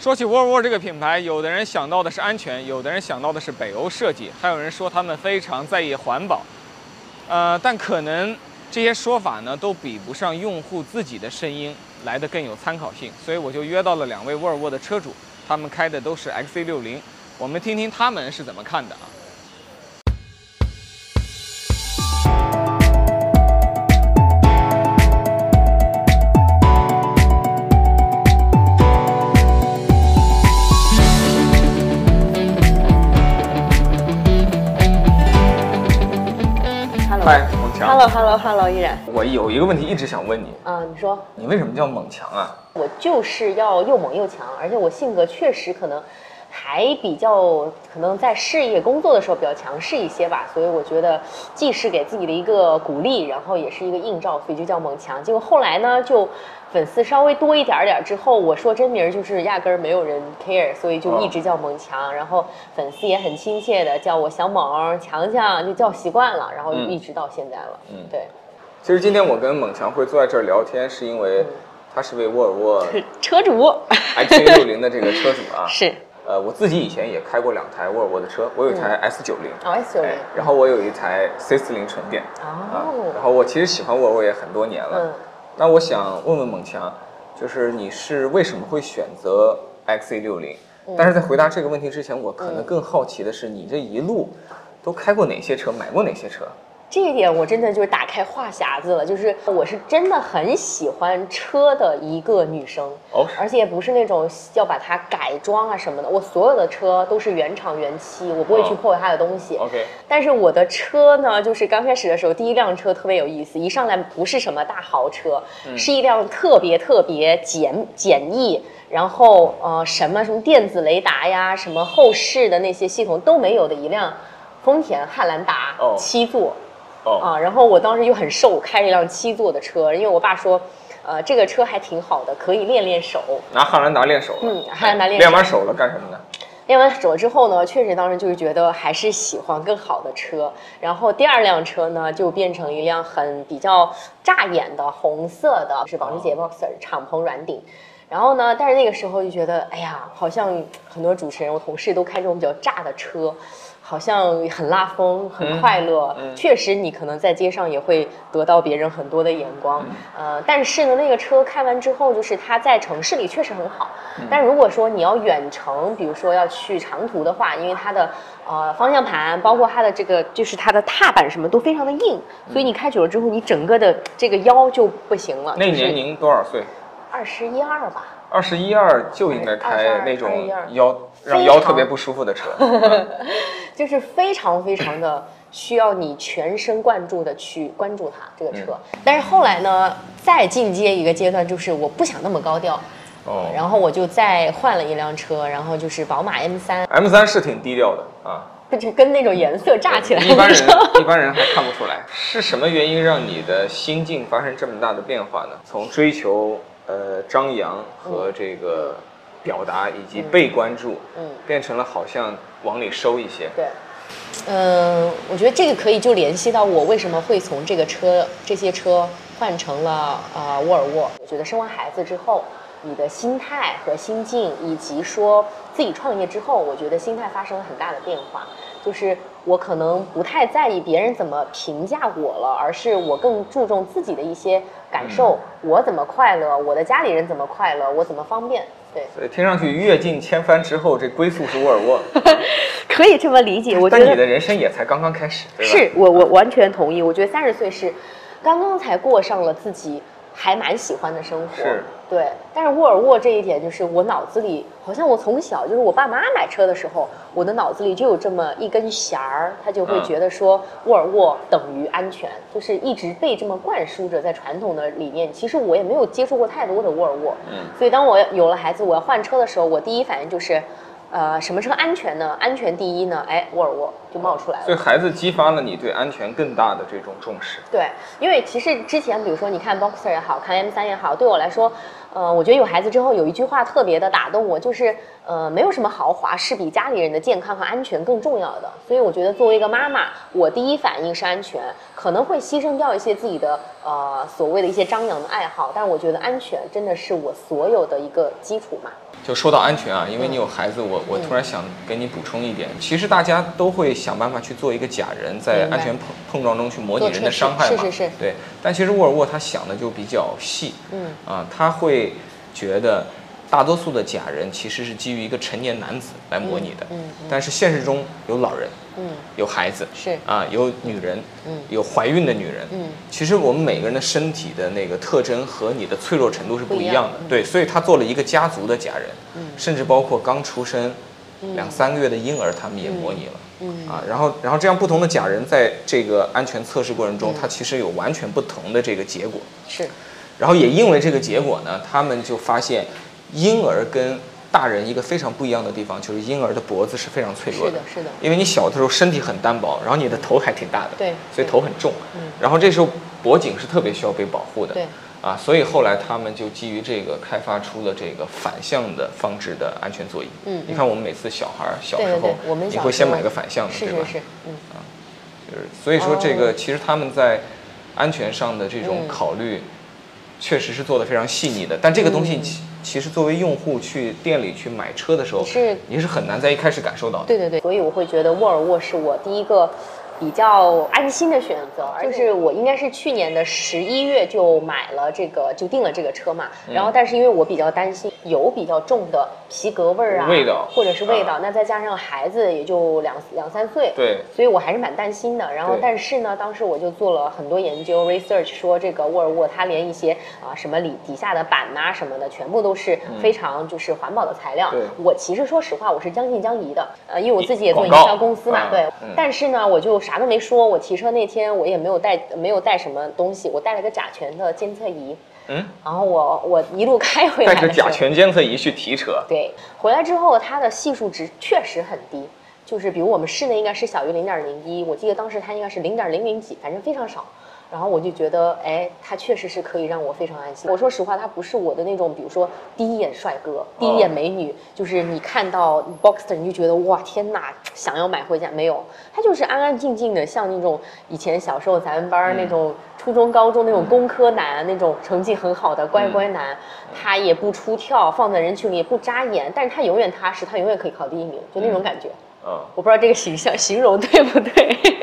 说起沃尔沃这个品牌，有的人想到的是安全，有的人想到的是北欧设计，还有人说他们非常在意环保。呃，但可能这些说法呢，都比不上用户自己的声音来的更有参考性。所以我就约到了两位沃尔沃的车主，他们开的都是 XC60，我们听听他们是怎么看的啊。Hello，Hello，Hello，依然。我有一个问题一直想问你，啊，你说，你为什么叫猛强啊？我就是要又猛又强，而且我性格确实可能还比较，可能在事业工作的时候比较强势一些吧，所以我觉得既是给自己的一个鼓励，然后也是一个映照，所以就叫猛强。结果后来呢，就粉丝稍微多一点点之后，我说真名儿就是压根儿没有人 care，所以就一直叫猛强，然后粉丝也很亲切的叫我小猛、强强，就叫习惯了，然后就嗯一直到现在了。嗯对，其实今天我跟猛强会坐在这儿聊天，是因为他是位沃尔沃 车主 XC60 的这个车主啊。是呃，我自己以前也开过两台沃尔沃的车，我有一台 S90，、哦，S 九零哎，然后我有一台 C40 纯电啊，然哦，后我其实喜欢沃尔沃也很多年了。嗯。那我想问问猛强，就是你是为什么会选择 XC60？但是在回答这个问题之前，我可能嗯更好奇的是，你这一路都开过哪些车，买过哪些车？这一点我真的就是打开话匣子了，就是我是真的很喜欢车的一个女生，哦，而且不是那种要把它改装啊什么的，我所有的车都是原厂原漆，我不会去哦破坏它的东西。OK，但是我的车呢，就是刚开始的时候，第一辆车特别有意思，一上来不是什么大豪车，是一辆特别特别简简易，然后呃什么什么电子雷达呀，什么后视的那些系统都没有的一辆丰田汉兰达哦七座。哦，啊，然后我当时又很瘦，开了一辆七座的车，因为我爸说，呃，这个车还挺好的，可以练练手。拿汉兰达练手了。嗯汉兰达练练完手了干什么呢？练完手了之后呢，确实当时就是觉得还是喜欢更好的车。然后第二辆车呢，就变成一辆很比较扎眼的红色的，是保时捷 Boxer 敞篷软顶。然后呢，但是那个时候就觉得，哎呀，好像很多主持人、我同事都开这种比较炸的车，好像很拉风、很快乐。嗯确实，你可能在街上也会得到别人很多的眼光。嗯呃，但是呢，那个车开完之后，就是它在城市里确实很好。嗯但如果说你要远程，比如说要去长途的话，因为它的呃方向盘，包括它的这个就是它的踏板什么都非常的硬，所以你开久了之后，你整个的这个腰就不行了。那年您多少岁？二十一二吧。二十一二就应该开那种腰让腰特别不舒服的车。嗯就是非常非常的需要你全神贯注的去关注它这个车。但是后来呢，再进阶一个阶段，就是我不想那么高调，哦然后我就再换了一辆车，然后就是宝马 M 三，M 三是挺低调的啊，就跟那种颜色炸起来一般人。一般人还看不出来。是什么原因让你的心境发生这么大的变化呢？从追求呃张扬和这个表达以及被关注，嗯变成了好像往里收一些。对，嗯，我觉得这个可以就联系到我为什么会从这个车这些车换成了呃沃尔沃。我觉得生完孩子之后，你的心态和心境，以及说自己创业之后，我觉得心态发生了很大的变化。就是我可能不太在意别人怎么评价我了，而是我更注重自己的一些感受，我怎么快乐，我的家里人怎么快乐，我怎么方便。对，所以听上去阅尽千帆之后，这归宿是沃尔沃。可以这么理解。我觉得但你的人生也才刚刚开始，对吧？是我我完全同意。我觉得三十岁是刚刚才过上了自己还蛮喜欢的生活，是对。但是沃尔沃这一点，就是我脑子里好像我从小就是我爸妈买车的时候，我的脑子里就有这么一根弦儿，他就会嗯觉得说沃尔沃等于安全，就是一直被这么灌输着，在传统的理念。其实我也没有接触过太多的沃尔沃，嗯所以当我有了孩子，我要换车的时候，我第一反应就是。呃，什么车安全呢？安全第一呢？哎，沃尔沃就冒出来了。所以孩子激发了你对安全更大的这种重视。对，因为其实之前，比如说你看 Boxer 也好看 M3 也好，对我来说，呃，我觉得有孩子之后有一句话特别的打动我，就是呃，没有什么豪华是比家里人的健康和安全更重要的。所以我觉得作为一个妈妈，我第一反应是安全，可能会牺牲掉一些自己的呃所谓的一些张扬的爱好，但我觉得安全真的是我所有的一个基础嘛。就说到安全啊，因为你有孩子，我我突然想给你补充一点，其实大家都会想办法去做一个假人，在安全碰碰撞中去模拟人的伤害嘛。是是是对，但其实沃尔沃他想的就比较细，嗯啊，他会觉得大多数的假人其实是基于一个成年男子来模拟的，嗯嗯但是现实中有老人，嗯。有孩子，是。啊，有女人，嗯。有怀孕的女人，嗯。其实我们每个人的身体的那个特征和你的脆弱程度是不一样的，对，所以他做了一个家族的假人，嗯。甚至包括刚出生两三个月的婴儿，他们也模拟了。嗯啊，然后，然后这样不同的假人在这个安全测试过程中，它其实有完全不同的这个结果。是。然后也因为这个结果呢，他们就发现，婴儿跟大人一个非常不一样的地方，就是婴儿的脖子是非常脆弱是的是的。因为你小的时候身体很单薄，然后你的头还挺大的，对。所以头很重，嗯。然后这时候脖颈是特别需要被保护的，对，啊，所以后来他们就基于这个开发出了这个反向的放置的安全座椅。嗯你看我们每次小孩儿小时候你会先买个反向的，对吧？是是是，嗯就是所以说这哦。个其实他们在安全上的这种嗯。考虑，确实是做的非常细腻的。但这个东西嗯其其实作为用户去店里去买车的时候，是你是很难在一开始感受到的。对对对，所以我会觉得沃尔沃是我第一个比较安心的选择。就是我应该是去年的十一月就买了这个，就订了这个车嘛。嗯然后，但是因为我比较担心油比较重的皮革味儿啊，味道或者是味道，啊那再加上孩子也就两两三岁，对所以我还是蛮担心的。然后，但是呢，当时我就做了很多研究 research，说这个沃尔沃它连一些啊、什么里底下的板呐、什么的，全部都是非常就是环保的材料。对我其实说实话，我是将信将疑的，呃，因为我自己也做营销公司嘛，啊对。嗯但是呢，我就啥都没说。我提车那天我也没有带没有带什么东西，我带了个甲醛的监测仪。嗯，然后我我一路开回来带着甲醛监测仪去提车，对，回来之后它的系数值确实很低，就是比如我们室内应该是小于零点零一，我记得当时它应该是零点零零几，反正非常少。然后我就觉得，哎，他确实是可以让我非常安心。我说实话，他不是我的那种，比如说第一眼帅哥、第一眼美女，就是你看到 Boxster 你就觉得哇天哪，想要买回家。没有，他就是安安静静的，像那种以前小时候咱们班儿那种初中、高中那种工科男，那种成绩很好的乖乖男，他也不出跳，放在人群里也不扎眼，但是他永远踏实，他永远可以考第一名，就那种感觉。嗯，我不知道这个形象形容对不对？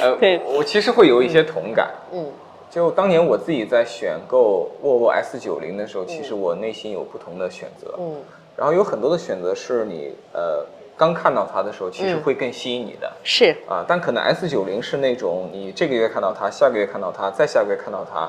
呃，对我其实会有一些同感。嗯就当年我自己在选购沃尔沃 S 九零的时候，其实我内心有不同的选择，嗯，然后有很多的选择是你呃刚看到它的时候，其实嗯会更吸引你的。是啊，但可能 S 九零是那种你这个月看到它，下个月看到它，再下个月看到它，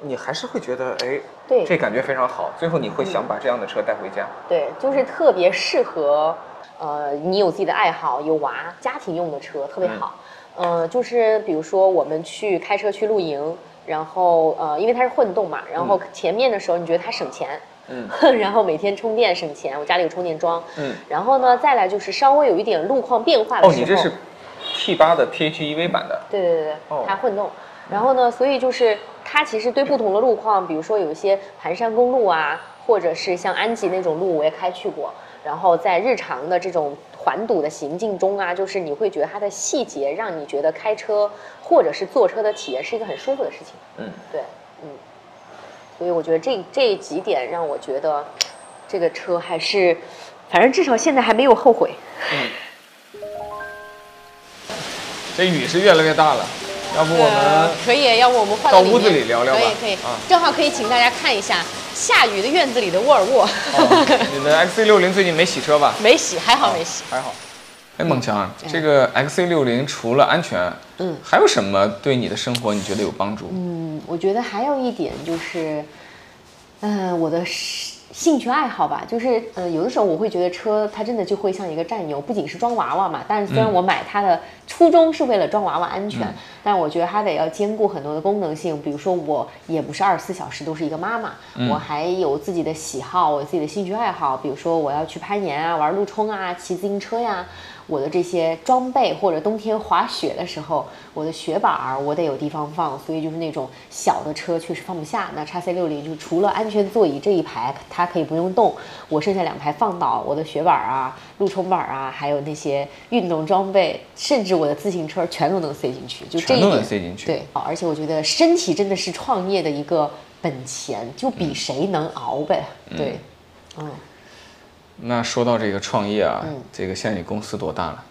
你还是会觉得哎，对这感觉非常好，最后你会想把这样的车带回家。对，就是特别适合，呃，你有自己的爱好，有娃，家庭用的车特别好。呃，就是比如说我们去开车去露营，然后呃，因为它是混动嘛，然后前面的时候你觉得它省钱，嗯 然后每天充电省钱，我家里有充电桩，嗯，然后呢，再来就是稍微有一点路况变化的时哦，候，你这是 T 八的 PHEV 版的，对对对对哦，它混动。然后呢，所以就是它其实对不同的路况，比如说有一些盘山公路啊，或者是像安吉那种路，我也开去过。然后在日常的这种环堵的行进中啊，就是你会觉得它的细节让你觉得开车或者是坐车的体验是一个很舒服的事情。嗯，对，嗯。所以我觉得这这几点让我觉得这个车还是，反正至少现在还没有后悔。这雨是越来越大了，要不我们可以，要不我们换到屋子里聊聊吧可以可以，啊正好可以请大家看一下下雨的院子里的沃尔沃，哦你的 XC 6 0最近没洗车吧？没洗，还好没洗。还好。哎，孟强，这个 XC 6 0除了安全，嗯，还有什么对你的生活你觉得有帮助？嗯，我觉得还有一点就是，呃，我的兴兴趣爱好吧，就是呃，有的时候我会觉得车它真的就会像一个战友，不仅是装娃娃嘛，但是虽然嗯我买它的初衷是为了装娃娃安全，但我觉得它得要兼顾很多的功能性，比如说我也不是二十四小时都是一个妈妈，我还有自己的喜好，我自己的兴趣爱好，比如说我要去攀岩啊，玩路冲啊，骑自行车呀。我的这些装备，或者冬天滑雪的时候，我的雪板儿我得有地方放，所以就是那种小的车确实放不下。那叉 C 六零就除了安全座椅这一排它可以不用动，我剩下两排放倒我的雪板儿啊、路冲板儿啊，还有那些运动装备，甚至我的自行车全都能塞进去，就这一点能塞进去。对，而且我觉得身体真的是创业的一个本钱，就比谁能熬呗。对，嗯。那说到这个创业啊，这个现在你公司多大了？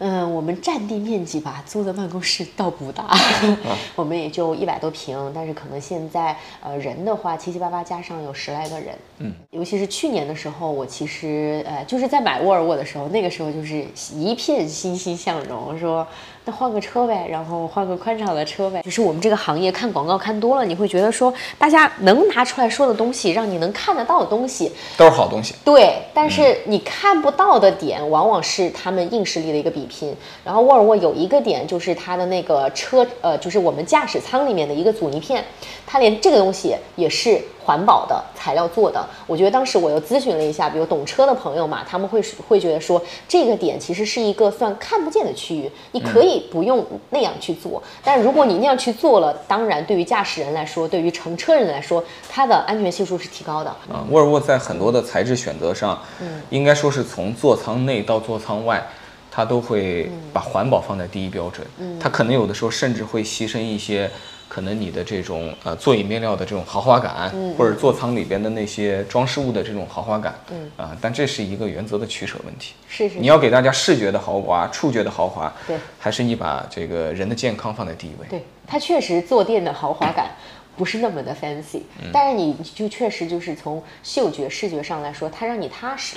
嗯，我们占地面积吧，租的办公室倒不大，我们也就一百多平，但是可能现在呃人的话七七八八加上有十来个人，嗯，尤其是去年的时候，我其实呃就是在买沃尔沃的时候，那个时候就是一片欣欣向荣，说。换个车呗，然后换个宽敞的车呗。就是我们这个行业看广告看多了，你会觉得说，大家能拿出来说的东西，让你能看得到的东西，都是好东西。对，但是你看不到的点，往往是他们硬实力的一个比拼。然后沃尔沃有一个点，就是它的那个车，呃，就是我们驾驶舱里面的一个阻尼片，它连这个东西也是。环保的材料做的，我觉得当时我又咨询了一下，比如懂车的朋友嘛，他们会会觉得说这个点其实是一个算看不见的区域，你可以不用那样去做，但如果你那样去做了，当然对于驾驶人来说，对于乘车人来说，它的安全系数是提高的。啊，沃尔沃在很多的材质选择上，嗯，应该说是从座舱内到座舱外，它都会把环保放在第一标准。嗯，它可能有的时候甚至会牺牲一些。可能你的这种呃座椅面料的这种豪华感，或者座舱里边的那些装饰物的这种豪华感，嗯啊，但这是一个原则的取舍问题。是是，你要给大家视觉的豪华、触觉的豪华，对，还是你把这个人的健康放在第一位？对，它确实坐垫的豪华感不是那么的 fancy，但是你就确实就是从嗅觉、视觉上来说，它让你踏实、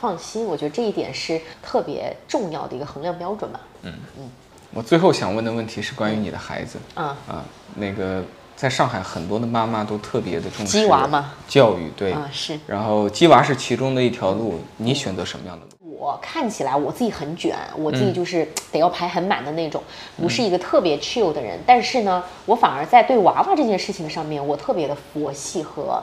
放心。我觉得这一点是特别重要的一个衡量标准吧。嗯嗯。我最后想问的问题是关于你的孩子啊啊，那个在上海很多的妈妈都特别的重视鸡娃嘛？教育对啊是，然后鸡娃是其中的一条路，你选择什么样的路？我看起来我自己很卷，我自己就是得要排很满的那种，不是一个特别 chill 的人，但是呢，我反而在对娃娃这件事情上面，我特别的佛系和。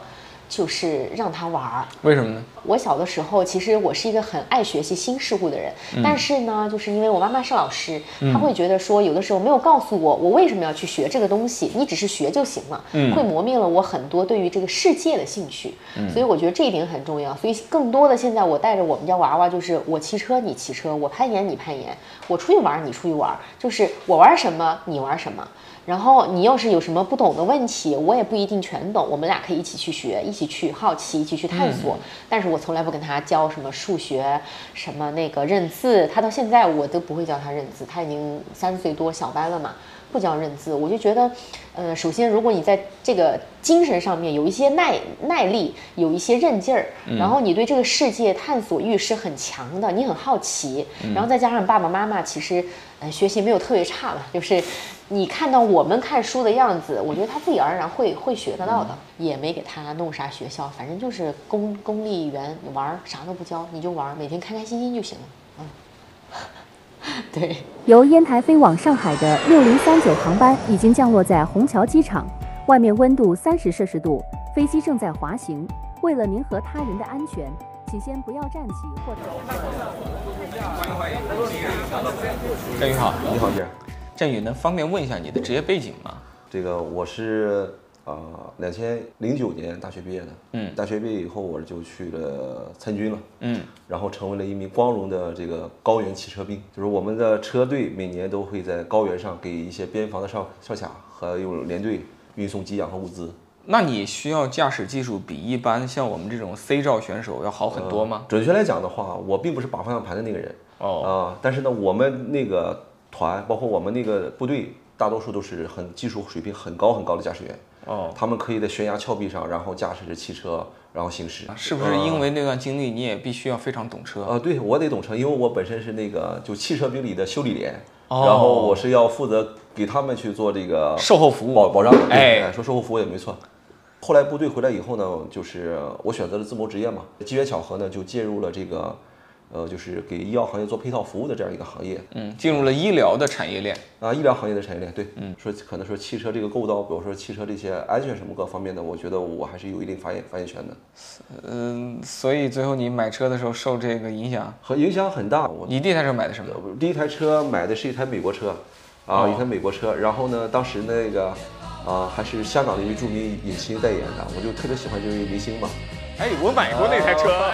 就是让他玩儿，为什么呢？我小的时候，其实我是一个很爱学习新事物的人，但是呢，就是因为我妈妈是老师，她会觉得说，有的时候没有告诉我我为什么要去学这个东西，你只是学就行了，会磨灭了我很多对于这个世界的兴趣。所以我觉得这一点很重要。所以更多的现在，我带着我们家娃娃，就是我骑车你骑车，我攀岩你攀岩，我出去玩你出去玩，就是我玩什么你玩什么。然后你要是有什么不懂的问题，我也不一定全懂，我们俩可以一起去学，一起去好奇，一起去探索。但是我从来不跟他教什么数学，什么那个认字，他到现在我都不会教他认字，他已经三岁多小班了嘛，不教认字。我就觉得，呃，首先如果你在这个精神上面有一些耐耐力，有一些韧劲儿，然后你对这个世界探索欲是很强的，你很好奇，然后再加上爸爸妈妈其实，呃，学习没有特别差吧，就是。你看到我们看书的样子，我觉得他自己而然会会学得到的，也没给他弄啥学校，反正就是公公立园玩，啥都不教，你就玩，每天开开心心就行了。嗯，对。由烟台飞往上海的六零三九航班已经降落在虹桥机场，外面温度三十摄氏度，飞机正在滑行。为了您和他人的安全，请先不要站起或者。郑宇好，你好，姐。郑宇，能方便问一下你的职业背景吗？这个我是呃，两千零九年大学毕业的。嗯，大学毕业以后我就去了参军了。嗯，然后成为了一名光荣的这个高原汽车兵。就是我们的车队每年都会在高原上给一些边防的哨哨卡和有连队运送给养和物资。那你需要驾驶技术比一般像我们这种 C 照选手要好很多吗？准确来讲的话，我并不是把方向盘的那个人。哦，啊，但是呢，我们那个。团包括我们那个部队，大多数都是很技术水平很高很高的驾驶员。哦，他们可以在悬崖峭壁上，然后驾驶着汽车，然后行驶。是不是因为那段经历，你也必须要非常懂车？啊，对我得懂车，因为我本身是那个就汽车兵里的修理连，然后我是要负责给他们去做这个售后服务保保障。哎，说售后服务也没错。后来部队回来以后呢，就是我选择了自谋职业嘛，机缘巧合呢，就进入了这个。呃，就是给医药行业做配套服务的这样一个行业，嗯，进入了医疗的产业链啊，医疗行业的产业链，对，嗯，说可能说汽车这个构造，比如说汽车这些安全什么各方面的，我觉得我还是有一定发言发言权的，嗯，所以最后你买车的时候受这个影响，和影响很大。我你第一台车买的什么？第一台车买的是一台美国车，啊，一台美国车，然后呢，当时那个啊，还是香港的一位著名影星代言的，我就特别喜欢这位明星嘛。哎，我买过那台车，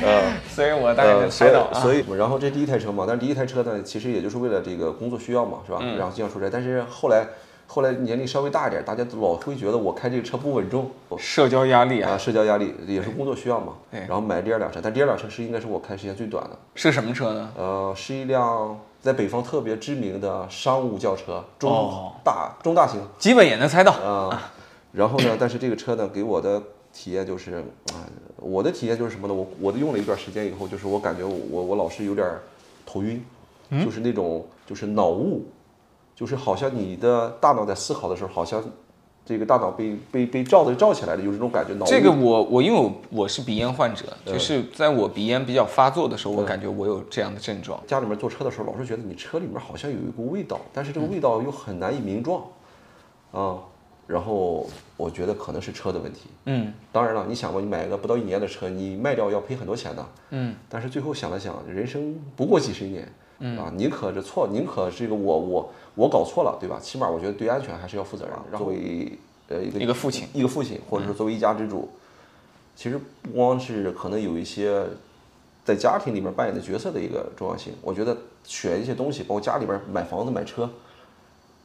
嗯，所以我大概能猜到所以，然后这第一台车嘛，但是第一台车呢，其实也就是为了这个工作需要嘛，是吧？然后经常出差。但是后来后来年龄稍微大一点，大家老会觉得我开这个车不稳重，社交压力啊，社交压力也是工作需要嘛。对。然后买第二辆车，但第二辆车是应该是我开时间最短的。是什么车呢？呃，是一辆在北方特别知名的商务轿车，中大中大型，基本也能猜到啊。然后呢，但是这个车呢，给我的体验就是啊，我的体验就是什么呢？我我的用了一段时间以后，就是我感觉我我老是有点头晕，就是那种就是脑雾。就是好像你的大脑在思考的时候，好像这个大脑被被被罩的罩起来了，有这种感觉。脑这个我我因为我我是鼻炎患者，就是在我鼻炎比较发作的时候，我感觉我有这样的症状。家里面坐车的时候，老是觉得你车里面好像有一股味道，但是这个味道又很难以名状，啊，然后我觉得可能是车的问题。嗯，当然了，你想过你买一个不到一年的车，你卖掉要赔很多钱的。嗯，但是最后想了想，人生不过几十年。嗯啊，宁可这错，宁可这个我我我搞错了，对吧？起码我觉得对安全还是要负责任。作为呃一个一个父亲，一个父亲，或者说作为一家之主，其实不光是可能有一些在家庭里面扮演的角色的一个重要性。我觉得选一些东西，包括家里边买房子、买车，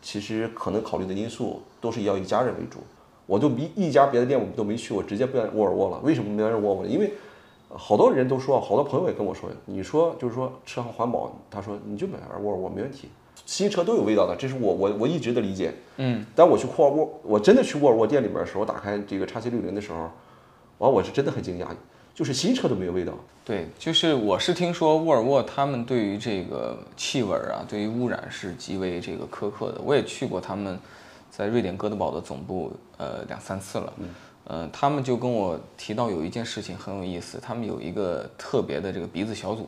其实可能考虑的因素都是要以家人为主。我就一一家别的店我们都没去，我直接奔沃尔沃了。为什么没人沃尔沃？因为好多人都说，好多朋友也跟我说，你说就是说车环保，他说你就买沃尔沃没问题，新车都有味道的，这是我我我一直的理解。嗯，但我去沃尔沃，我真的去沃尔沃店里面的时候，打开这个叉七六零的时候，完我是真的很惊讶，就是新车都没有味道。对，就是我是听说沃尔沃他们对于这个气味啊，对于污染是极为这个苛刻的。我也去过他们在瑞典哥德堡的总部，呃，两三次了。嗯，他们就跟我提到有一件事情很有意思，他们有一个特别的这个鼻子小组，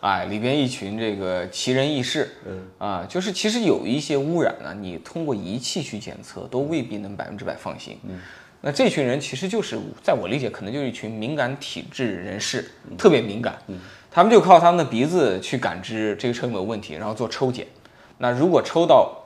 哎，里边一群这个奇人异事，嗯，啊，就是其实有一些污染呢，你通过仪器去检测都未必能百分之百放心。嗯，那这群人其实就是在我理解，可能就是一群敏感体质人士，特别敏感，嗯，他们就靠他们的鼻子去感知这个车有没有问题，然后做抽检，那如果抽到。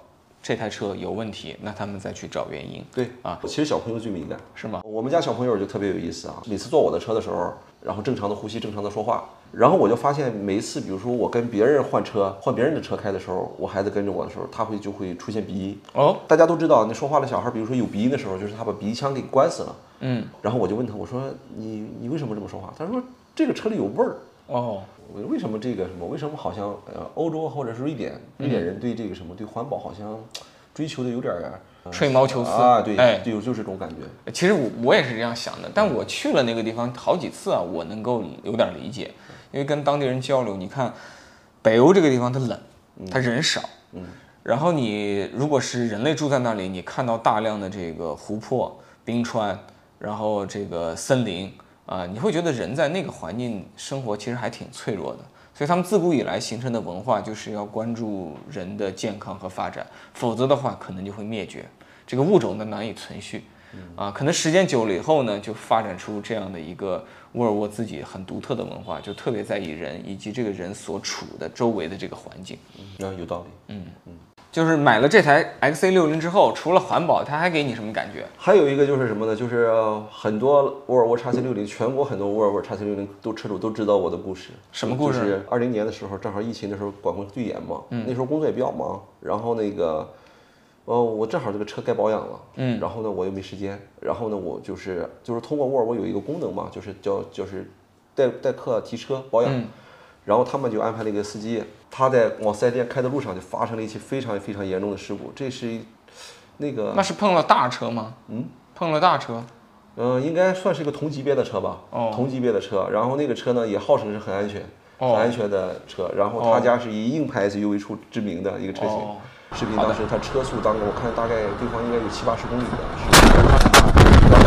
这台车有问题，那他们再去找原因。对啊，其实小朋友最敏感，是吗？我们家小朋友就特别有意思啊，每次坐我的车的时候，然后正常的呼吸，正常的说话，然后我就发现每一次，比如说我跟别人换车，换别人的车开的时候，我孩子跟着我的时候，他会就会出现鼻音。哦，大家都知道，那说话的小孩，比如说有鼻音的时候，就是他把鼻腔给关死了。嗯，然后我就问他，我说你你为什么这么说话？他说这个车里有味儿。哦。为什么这个什么？为什么好像呃，欧洲或者是瑞典，瑞典人对这个什么对环保好像追求的有点儿吹毛求疵啊？对，哎，就就是这种感觉。其实我我也是这样想的，但我去了那个地方好几次啊，我能够有点理解，因为跟当地人交流，你看北欧这个地方它冷，它人少，嗯，然后你如果是人类住在那里，你看到大量的这个湖泊、冰川，然后这个森林。啊，你会觉得人在那个环境生活其实还挺脆弱的，所以他们自古以来形成的文化就是要关注人的健康和发展，否则的话可能就会灭绝，这个物种呢难以存续。啊，可能时间久了以后呢，就发展出这样的一个沃尔沃自己很独特的文化，就特别在意人以及这个人所处的周围的这个环境。嗯，有道理。嗯嗯。就是买了这台 XC60 之后，除了环保，它还给你什么感觉？还有一个就是什么呢？就是很多沃尔沃 XC60，全国很多沃尔沃 XC60 都车主都知道我的故事。什么故事？就是二零年的时候，正好疫情的时候管控最严嘛。嗯。那时候工作也比较忙，然后那个，呃，我正好这个车该保养了。嗯。然后呢，我又没时间。然后呢，我就是就是通过沃尔沃有一个功能嘛，就是叫就是代代客提车保养。然后他们就安排了一个司机，他在往四 S 店开的路上就发生了一起非常非常严重的事故。这是，那个那是碰了大车吗？嗯，碰了大车。嗯，应该算是一个同级别的车吧。哦。同级别的车，然后那个车呢也号称是很安全、很安全的车。然后他家是以硬派 SUV 出知名的一个车型。视频当时他车速当我看大概对方应该有七八十公里的。然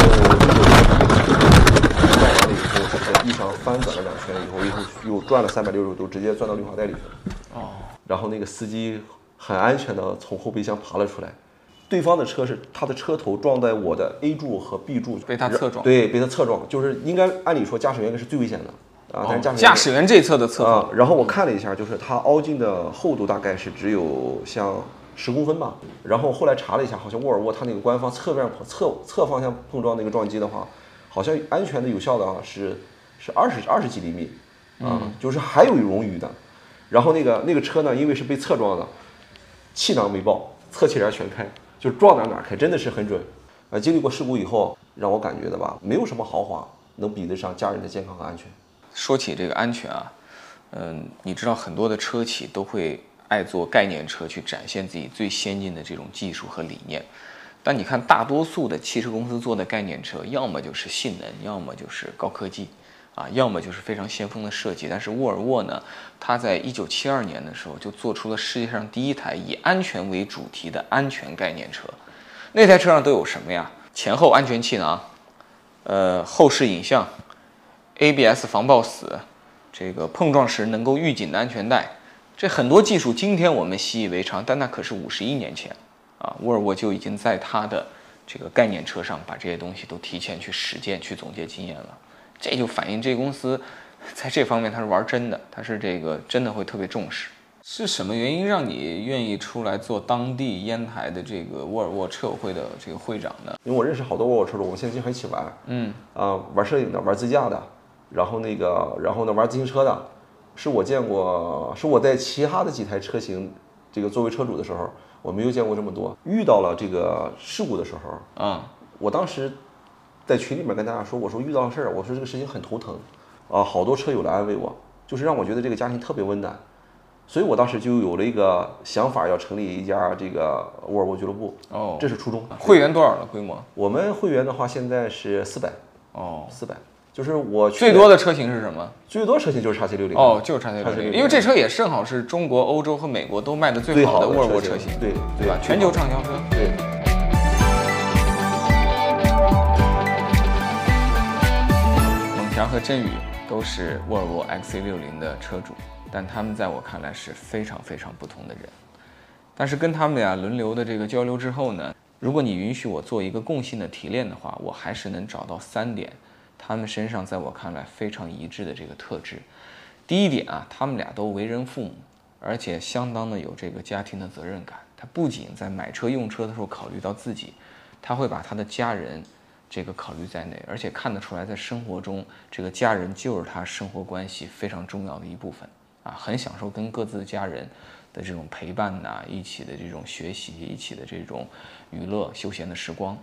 后。了以后，在地上翻转了两圈以后，又又转了三百六十度，直接钻到绿化带里去了。哦。然后那个司机很安全的从后备箱爬了出来。对方的车是他的车头撞在我的 A 柱和 B 柱，被他侧撞。对，被他侧撞，就是应该按理说驾驶员应该是最危险的啊。但是驾驶驾驶员这侧的侧啊，然后我看了一下，就是它凹进的厚度大概是只有像十公分吧。然后后来查了一下，好像沃尔沃它那个官方侧面侧侧方向碰撞那个撞击的话。好像安全的有效的啊是是二十二十几厘米啊，就是还有冗余的。然后那个那个车呢，因为是被侧撞的，气囊没爆，侧气帘全开。就撞哪哪开，真的是很准。呃，经历过事故以后，让我感觉的吧，没有什么豪华能比得上家人的健康和安全。说起这个安全啊，嗯，你知道很多的车企都会爱做概念车，去展现自己最先进的这种技术和理念。但你看，大多数的汽车公司做的概念车，要么就是性能，要么就是高科技，啊，要么就是非常先锋的设计。但是沃尔沃呢，它在一九七二年的时候就做出了世界上第一台以安全为主题的安全概念车。那台车上都有什么呀？前后安全气囊，呃，后视影像，ABS 防抱死，这个碰撞时能够预警的安全带，这很多技术今天我们习以为常，但那可是五十一年前啊，沃尔沃就已经在它的这个概念车上把这些东西都提前去实践、去总结经验了。这就反映这公司 在这方面它是玩真的，它是这个真的会特别重视。是什么原因让你愿意出来做当地烟台的这个沃尔沃车友会的这个会长呢？因为我认识好多沃尔沃车主，我们现在经常一起玩，嗯，啊，玩摄影的，玩自驾的，然后那个，然后呢，玩自行车的，是我见过，是我在其他的几台车型，这个作为车主的时候，我没有见过这么多。遇到了这个事故的时候，啊，我当时在群里面跟大家说，我说遇到事儿，我说这个事情很头疼，啊，好多车友来安慰我，就是让我觉得这个家庭特别温暖。所以我当时就有了一个想法，要成立一家这个沃尔沃俱乐部。哦，这是初衷。会员多少了？规模？我们会员的话，现在是四百。哦，四百。就是我最多的车型是什么？最多车型就是叉 C 六零。哦，就是叉 C 六零。因为这车也正好是中国、欧洲和美国都卖的最好的沃尔沃车型。对对吧？全球畅销车。对。蒙强和振宇都是沃尔沃 XC 六零的车主。但他们在我看来是非常非常不同的人，但是跟他们俩轮流的这个交流之后呢，如果你允许我做一个共性的提炼的话，我还是能找到三点，他们身上在我看来非常一致的这个特质。第一点啊，他们俩都为人父母，而且相当的有这个家庭的责任感。他不仅在买车用车的时候考虑到自己，他会把他的家人这个考虑在内，而且看得出来，在生活中这个家人就是他生活关系非常重要的一部分。啊，很享受跟各自的家人的这种陪伴呐，一起的这种学习，一起的这种娱乐休闲的时光。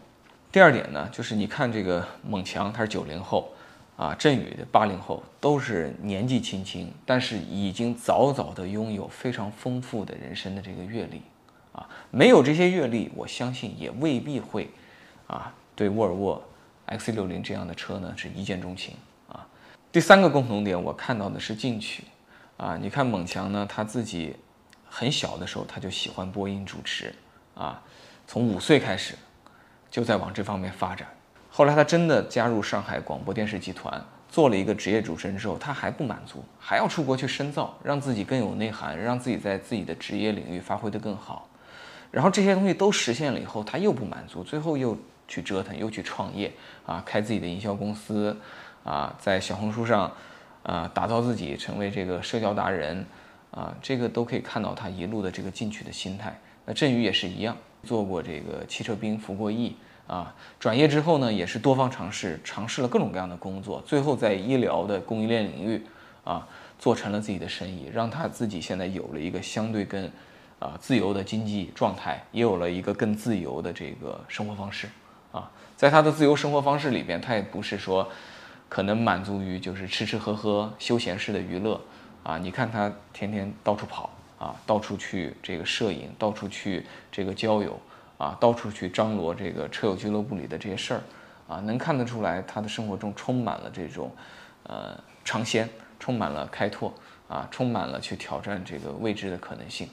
第二点呢，就是你看这个猛强，他是九零后，啊，振宇的八零后，都是年纪轻轻，但是已经早早的拥有非常丰富的人生的这个阅历，啊，没有这些阅历，我相信也未必会，啊，对沃尔沃 XC 六零这样的车呢是一见钟情啊。第三个共同点，我看到的是进取。啊，你看猛强呢，他自己很小的时候他就喜欢播音主持，啊，从五岁开始就在往这方面发展。后来他真的加入上海广播电视集团，做了一个职业主持人之后，他还不满足，还要出国去深造，让自己更有内涵，让自己在自己的职业领域发挥得更好。然后这些东西都实现了以后，他又不满足，最后又去折腾，又去创业，啊，开自己的营销公司，啊，在小红书上。啊，打造自己成为这个社交达人，啊，这个都可以看到他一路的这个进取的心态。那振宇也是一样，做过这个汽车兵，服过役，啊，转业之后呢，也是多方尝试，尝试了各种各样的工作，最后在医疗的供应链领域，啊，做成了自己的生意，让他自己现在有了一个相对更，啊，自由的经济状态，也有了一个更自由的这个生活方式，啊，在他的自由生活方式里边，他也不是说。可能满足于就是吃吃喝喝、休闲式的娱乐，啊，你看他天天到处跑啊，到处去这个摄影，到处去这个交友，啊，到处去张罗这个车友俱乐部里的这些事儿，啊，能看得出来他的生活中充满了这种，呃，尝鲜，充满了开拓，啊，充满了去挑战这个未知的可能性。